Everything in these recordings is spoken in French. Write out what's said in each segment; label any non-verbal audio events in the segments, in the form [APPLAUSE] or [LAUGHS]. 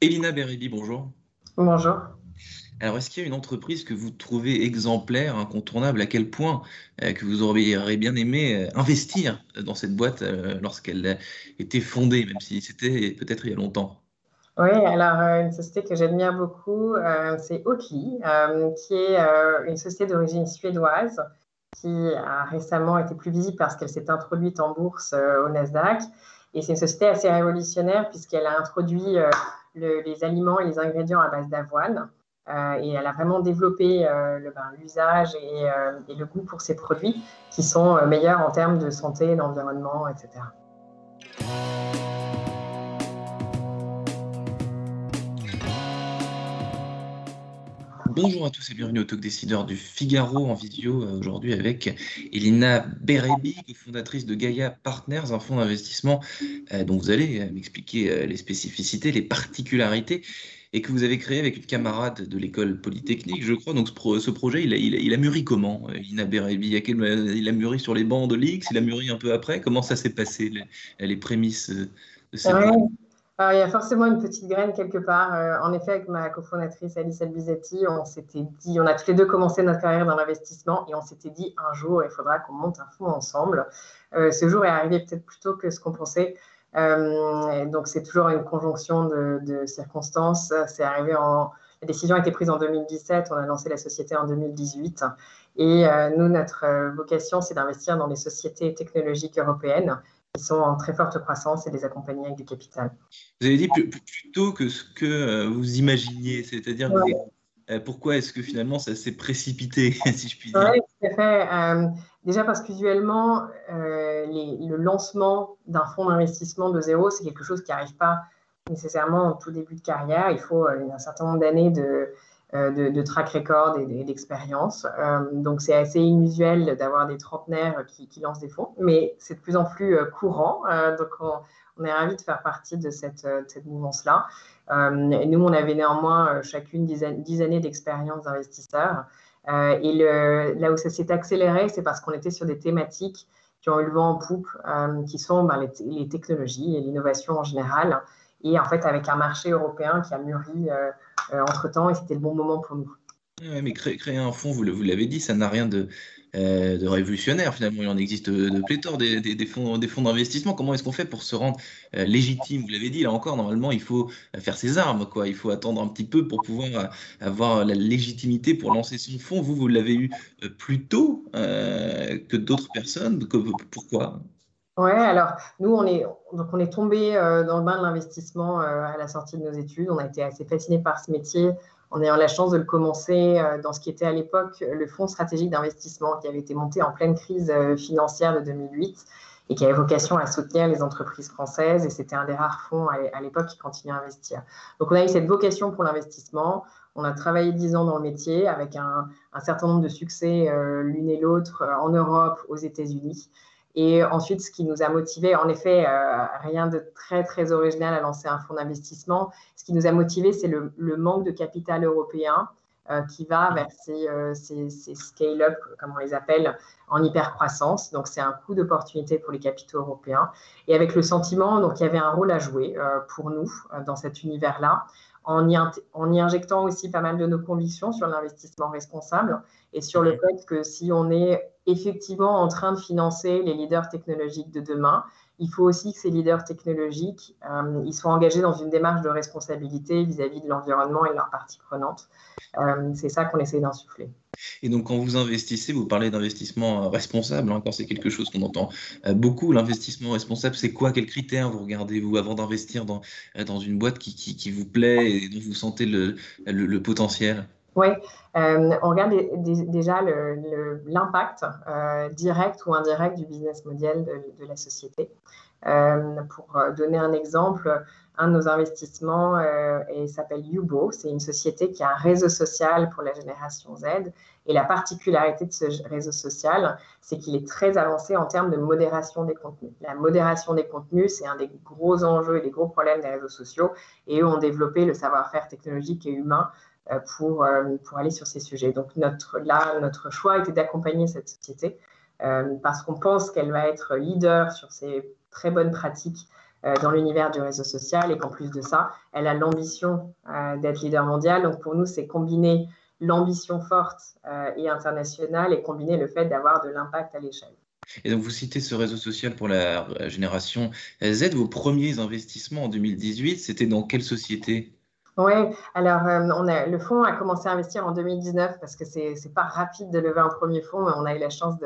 Elina Beribi, bonjour. Bonjour. Alors, est-ce qu'il y a une entreprise que vous trouvez exemplaire, incontournable, à quel point euh, que vous auriez bien aimé euh, investir dans cette boîte euh, lorsqu'elle était fondée, même si c'était peut-être il y a longtemps? Oui, alors une société que j'admire beaucoup, c'est Oatly, qui est une société d'origine suédoise qui a récemment été plus visible parce qu'elle s'est introduite en bourse au Nasdaq. Et c'est une société assez révolutionnaire puisqu'elle a introduit les aliments et les ingrédients à base d'avoine. Euh, et elle a vraiment développé euh, ben, l'usage euh, et, le goût pour ces produits qui sont meilleurs en termes de santé, d'environnement, etc. Bonjour à tous et bienvenue au Talk Décideur du Figaro en vidéo aujourd'hui avec Elina Berebi, fondatrice de Gaia Partners, un fonds d'investissement dont vous allez m'expliquer les spécificités, les particularités et que vous avez créé avec une camarade de l'école polytechnique, je crois. Donc ce, projet, il a, il, a, mûri comment Elina Berebi? Il a mûri sur les bancs de l'X, il a mûri un peu après? Comment ça s'est passé, les, les prémices de cette il y a forcément une petite graine quelque part. Euh, en effet, avec ma cofondatrice Alice Albizetti, on s'était dit, on a tous les deux commencé notre carrière dans l'investissement et on s'était dit un jour, il faudra qu'on monte un fonds ensemble. Euh, ce jour est arrivé peut-être plus tôt que ce qu'on pensait. Euh, donc, c'est toujours une conjonction de, de circonstances. C'est arrivé en. La décision a été prise en 2017, on a lancé la société en 2018. Et nous, notre vocation, c'est d'investir dans les sociétés technologiques européennes qui sont en très forte croissance et les accompagner avec du capital. Vous avez dit plutôt que ce que euh, vous imaginiez, c'est-à-dire euh, pourquoi est-ce que finalement ça s'est précipité, [LAUGHS] si je puis dire? Oui, tout à fait. Euh, déjà parce qu'usuellement, le lancement d'un fonds d'investissement de zéro, c'est quelque chose qui n'arrive pas nécessairement en tout début de carrière. Il faut un certain nombre d'années de, euh, de, track record et, d'expérience. Euh, donc c'est assez inusuel d'avoir des trentenaires qui, lancent des fonds, mais c'est de plus en plus euh, courant. donc on, est ravis de faire partie de cette, mouvance-là. nous, on avait néanmoins chacune dix, années d'expérience d'investisseur. et là où ça s'est accéléré, c'est parce qu'on était sur des thématiques qui ont eu le vent en poupe, qui sont ben, les, technologies et l'innovation en général. Et en fait, avec un marché européen qui a mûri entre-temps et c'était le bon moment pour nous. mais créer, un fonds, vous l'avez dit, ça n'a rien de, euh, révolutionnaire finalement. Il en existe de pléthore des, fonds d'investissement. Comment est-ce qu'on fait pour se rendre euh, légitime? Vous l'avez dit, là encore, normalement, il faut faire ses armes. Quoi. Il faut attendre un petit peu pour pouvoir avoir la légitimité pour lancer son fonds. Vous, vous l'avez eu plus tôt que d'autres personnes. Pourquoi? Ouais, alors nous, on est, donc on est tombé euh, dans le bain de l'investissement euh, à la sortie de nos études. On a été assez fascinés par ce métier en ayant la chance de le commencer euh, dans ce qui était à l'époque le Fonds stratégique d'investissement qui avait été monté en pleine crise financière de 2008 et qui avait vocation à soutenir les entreprises françaises. Et c'était un des rares fonds à, l'époque qui continuait à investir. Donc on a eu cette vocation pour l'investissement. On a travaillé dix ans dans le métier avec un certain nombre de succès l'une et l'autre en Europe, aux États-Unis. Et ensuite, ce qui nous a motivé, en effet, euh, rien de très, très original à lancer un fonds d'investissement. Ce qui nous a motivé, c'est le, manque de capital européen qui va vers ces, euh, scale-up, comme on les appelle, en hypercroissance. Donc, c'est un coût d'opportunité pour les capitaux européens. Et avec le sentiment, donc, il y avait un rôle à jouer pour nous dans cet univers-là. En y, en y, injectant aussi pas mal de nos convictions sur l'investissement responsable et sur le fait que si on est effectivement en train de financer les leaders technologiques de demain. Il faut aussi que ces leaders technologiques euh, ils soient engagés dans une démarche de responsabilité vis-à-vis de l'environnement et de leurs parties prenantes. Euh, c'est ça qu'on essaie d'insuffler. Et donc, quand vous investissez, vous parlez d'investissement responsable. Encore, c'est quelque chose qu'on entend euh, beaucoup. L'investissement responsable, c'est quoi? Quels critères vous regardez, vous, avant d'investir dans, dans une boîte qui, qui, vous plaît et dont vous sentez le, le potentiel? Oui, euh, on regarde déjà l'impact euh, direct ou indirect du business model de, la société. pour donner un exemple, un de nos investissements euh, s'appelle Yubo. C'est une société qui a un réseau social pour la génération Z. Et la particularité de ce réseau social, c'est qu'il est très avancé en termes de modération des contenus. La modération des contenus, c'est un des gros enjeux et des gros problèmes des réseaux sociaux. Et eux ont développé le savoir-faire technologique et humain euh, pour, euh, pour aller sur ces sujets. Donc notre, là, notre choix était d'accompagner cette société euh, parce qu'on pense qu'elle va être leader sur ces très bonnes pratiques euh, dans l'univers du réseau social et qu'en plus de ça, elle a l'ambition euh, d'être leader mondial. Donc pour nous, c'est combiner l'ambition forte euh, et internationale et combiner le fait d'avoir de l'impact à l'échelle. Et donc, vous citez ce réseau social pour la génération Z. Vos premiers investissements en 2018, c'était dans quelle société? Oui, alors a, le fonds a commencé à investir en 2019 parce que c'est n'est pas rapide de lever un premier fonds, mais on a eu la chance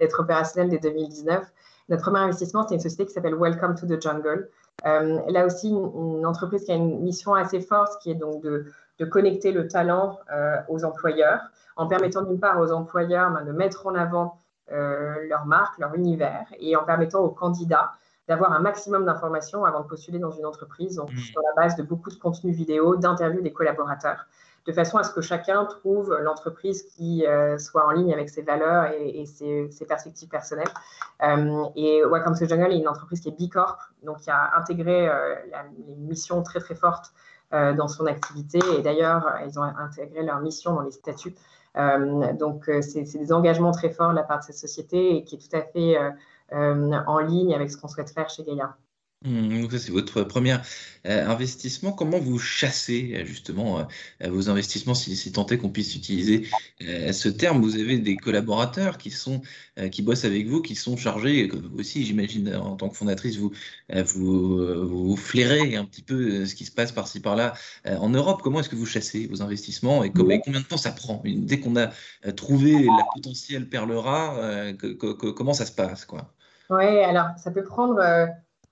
d'être opérationnel dès 2019. Notre premier investissement, c'est une société qui s'appelle Welcome to the Jungle. Euh, là aussi, une, entreprise qui a une mission assez forte, qui est donc de, connecter le talent euh, aux employeurs, en permettant d'une part aux employeurs ben, de mettre en avant euh, leur marque, leur univers, et en permettant aux candidats d'avoir un maximum d'informations avant de postuler dans une entreprise, donc mmh. sur la base de beaucoup de contenus vidéo, d'interviews des collaborateurs de façon à ce que chacun trouve l'entreprise qui euh, soit en ligne avec ses valeurs et, ses, perspectives personnelles. Euh, et Welcome to Jungle est une entreprise qui est Bicorp, donc qui a intégré euh, les missions très très fortes dans son activité. Et d'ailleurs, ils ont intégré leur mission dans les statuts. donc, c'est des engagements très forts de la part de cette société et qui est tout à fait en ligne avec ce qu'on souhaite faire chez Gaïa. Mmh, donc ça, c'est votre premier euh, investissement. Comment vous chassez euh, justement euh, vos investissements, si, si tant est qu'on puisse utiliser ce terme? Vous avez des collaborateurs qui sont qui bossent avec vous, qui sont chargés, vous aussi, j'imagine, en tant que fondatrice, vous, vous, vous flairez un petit peu ce qui se passe par-ci par-là en Europe. Comment est-ce que vous chassez vos investissements et, combien de temps ça prend? Dès qu'on a trouvé la potentielle perle rare, comment ça se passe quoi? Oui, alors ça peut prendre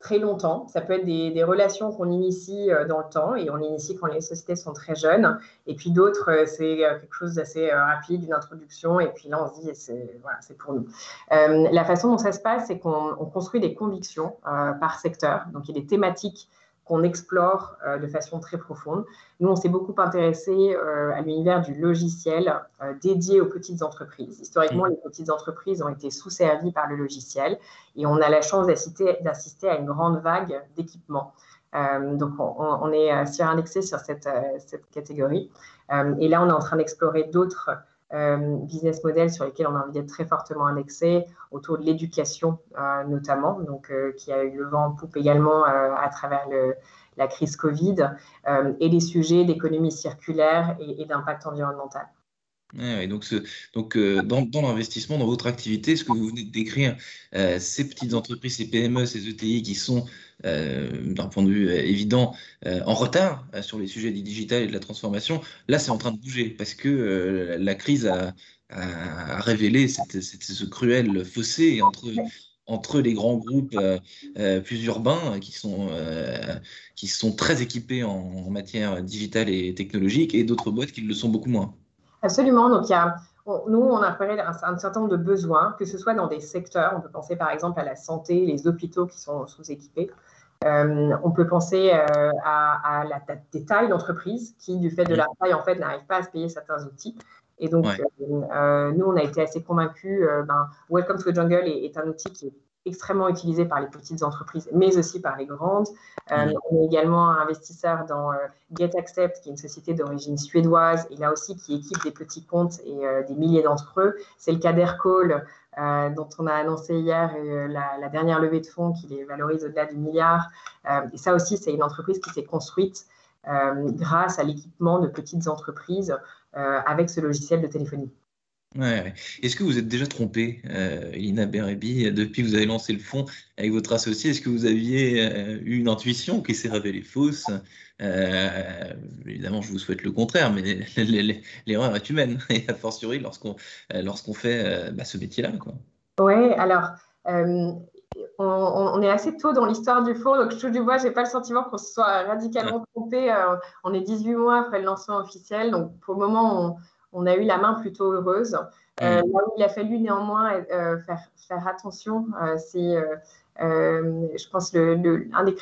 très longtemps. Ça peut être des, relations qu'on initie euh, dans le temps et on initie quand les sociétés sont très jeunes. Et puis d'autres, euh, c'est euh, quelque chose d'assez rapide, une introduction. Et puis là, on se dit, c'est voilà, pour nous. la façon dont ça se passe, c'est qu'on construit des convictions par secteur. Donc il y a des thématiques qu'on explore euh, de façon très profonde. Nous, on s'est beaucoup intéressé euh, à l'univers du logiciel euh, dédié aux petites entreprises. Historiquement, mm. les petites entreprises ont été sous-servies par le logiciel et on a la chance d'assister à une grande vague d'équipements. donc, on, est surindexé sur cette, cette catégorie. et là, on est en train d'explorer d'autres business models sur lesquels on a envie d'être très fortement indexé, autour de l'éducation euh, notamment, donc euh, qui a eu le vent en poupe également à travers la crise Covid, et les sujets d'économie circulaire et, d'impact environnemental. Donc, donc dans, l'investissement, dans votre activité, ce que vous venez de décrire, ces petites entreprises, ces PME, ces ETI qui sont euh, d'un point de vue euh, évident, euh, en retard sur les sujets du digital et de la transformation. Là, c'est en train de bouger parce que la crise a, révélé ce cruel fossé entre les grands groupes plus urbains qui sont, qui sont très équipés en, matière digitale et technologique et d'autres boîtes qui le sont beaucoup moins. Absolument. Donc, il y a, nous, on a d'un un certain nombre de besoins, que ce soit dans des secteurs, on peut penser par exemple à la santé, les hôpitaux qui sont sous-équipés, euh, on peut penser euh, à, la, des tailles d'entreprise qui, du fait de la taille, en fait, n'arrivent pas à se payer certains outils. Et donc, euh, nous, on a été assez convaincus. Ben, Welcome to the Jungle est, un outil qui est extrêmement utilisé par les petites entreprises, mais aussi par les grandes. On est également investisseur dans GetAccept, qui est une société d'origine suédoise, et là aussi qui équipe des petits comptes et des milliers d'entre eux. C'est le cas d'Aircall, euh, dont on a annoncé hier euh, la, dernière levée de fonds qui les valorise au-delà du milliard. Euh, et ça aussi, c'est une entreprise qui s'est construite grâce à l'équipement de petites entreprises avec ce logiciel de téléphonie. Ouais, Est-ce que vous êtes déjà trompé, euh, Elina Berebi, depuis que vous avez lancé le fonds avec votre associé? Est-ce que vous aviez euh, eu une intuition qui s'est révélée fausse euh, Évidemment, je vous souhaite le contraire, mais [LAUGHS] l'erreur est humaine, [LAUGHS] et a fortiori lorsqu'on lorsqu'on fait bah, ce métier-là. Oui, alors, on, est assez tôt dans l'histoire du fonds, donc je touche du bois, je n'ai pas le sentiment qu'on se soit radicalement trompé. on est 18 mois après le lancement officiel, donc pour le moment, on on a eu la main plutôt heureuse. là où il a fallu néanmoins faire, faire attention, c'est, je pense, le, un des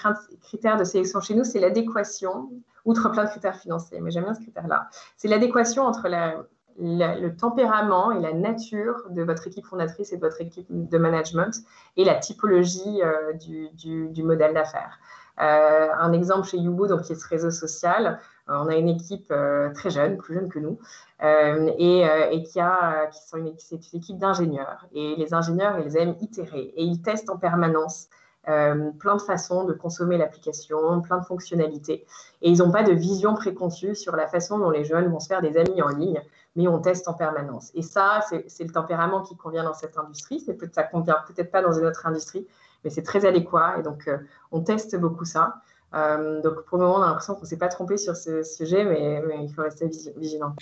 critères de sélection chez nous, c'est l'adéquation, outre plein de critères financiers, mais j'aime bien ce critère-là. C'est l'adéquation entre la, le tempérament et la nature de votre équipe fondatrice et de votre équipe de management et la typologie euh, du, modèle d'affaires. Euh, un exemple chez Yubo, donc qui est ce réseau social, euh, on a une équipe très jeune, plus jeune que nous, et, qui a, qui sont une, c'est équipe d'ingénieurs. Et les ingénieurs, ils aiment itérer et ils testent en permanence plein de façons de consommer l'application, plein de fonctionnalités. Et ils n'ont pas de vision préconçue sur la façon dont les jeunes vont se faire des amis en ligne mais on teste en permanence. Et ça, c'est le tempérament qui convient dans cette industrie. Ça ne convient peut-être pas dans une autre industrie, mais c'est très adéquat. Et donc, euh, on teste beaucoup ça. Euh, donc, pour le moment, on a l'impression qu'on ne s'est pas trompé sur ce sujet, mais, il faut rester vigilant.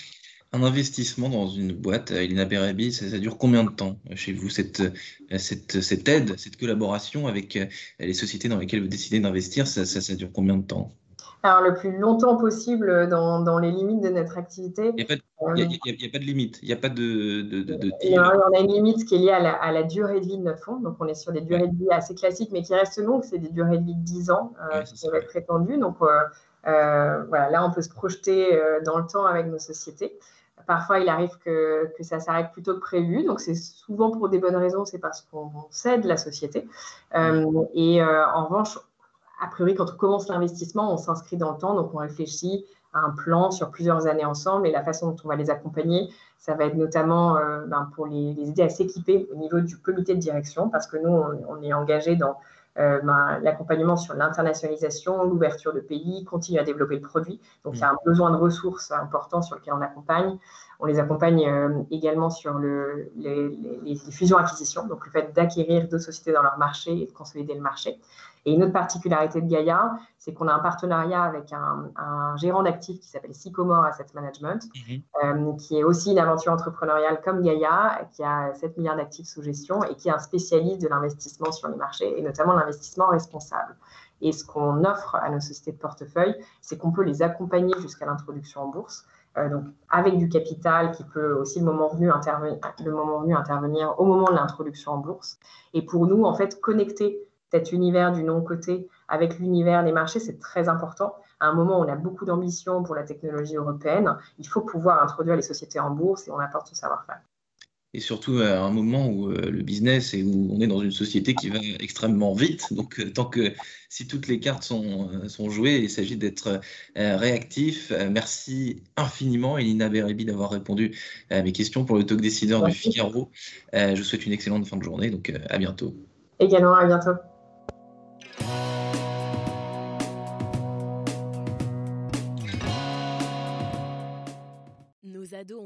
Un investissement dans une boîte, Elina Berabi, ça, ça, dure combien de temps chez vous, cette, aide, cette collaboration avec les sociétés dans lesquelles vous décidez d'investir, ça dure combien de temps? Le plus longtemps possible dans, dans les limites de notre activité. Il n'y a, a, pas de limite, il n'y a pas de. de, de, de il y a, on a une limite qui est liée à la, à la, durée de vie de notre fonds. Donc, on est sur des durées de vie assez classiques, mais qui restent longues. C'est des durées de vie de 10 ans euh, qui peuvent être prétendues. Donc, euh, euh, voilà, là, on peut se projeter dans le temps avec nos sociétés. Parfois, il arrive que, que ça s'arrête plutôt que prévu. Donc, c'est souvent pour des bonnes raisons. C'est parce qu'on cède la société. et en revanche, a priori, quand on commence l'investissement, on s'inscrit dans le temps, donc on réfléchit à un plan sur plusieurs années ensemble et la façon dont on va les accompagner, ça va être notamment euh, ben, pour les, aider à s'équiper au niveau du comité de direction, parce que nous, on, est engagé dans euh, ben, l'accompagnement sur l'internationalisation, l'ouverture de pays, continuer à développer le produit. Donc, il y a un besoin de ressources important sur lequel on accompagne. On les accompagne euh, également sur le, les, les fusions-acquisitions, donc le fait d'acquérir d'autres sociétés dans leur marché et de consolider le marché. Et une autre particularité de Gaia, c'est qu'on a un partenariat avec un, gérant d'actifs qui s'appelle Sycomore Asset Management, mhm. euh, qui est aussi une aventure entrepreneuriale comme Gaia, qui a 7 milliards d'actifs sous gestion et qui est un spécialiste de l'investissement sur les marchés et notamment l'investissement responsable. Et ce qu'on offre à nos sociétés de portefeuille, c'est qu'on peut les accompagner jusqu'à l'introduction en bourse. Euh, donc avec du capital qui peut aussi le moment, venu intervenir, au moment de l'introduction en bourse. Et pour nous, en fait, connecter cet univers du non-côté avec l'univers des marchés, c'est très important. À un moment où on a beaucoup d'ambition pour la technologie européenne, il faut pouvoir introduire les sociétés en bourse et on apporte ce savoir-faire. Et surtout à un moment où euh, le business et où on est dans une société qui va extrêmement vite. [LAUGHS] Donc, euh, tant que si toutes les cartes sont, euh, sont jouées, il s'agit d'être réactif. merci infiniment, Elina Berebi, d'avoir répondu à mes questions pour le talk décideur du Figaro. je vous souhaite une excellente fin de journée. Donc, à bientôt. Également, à bientôt. ont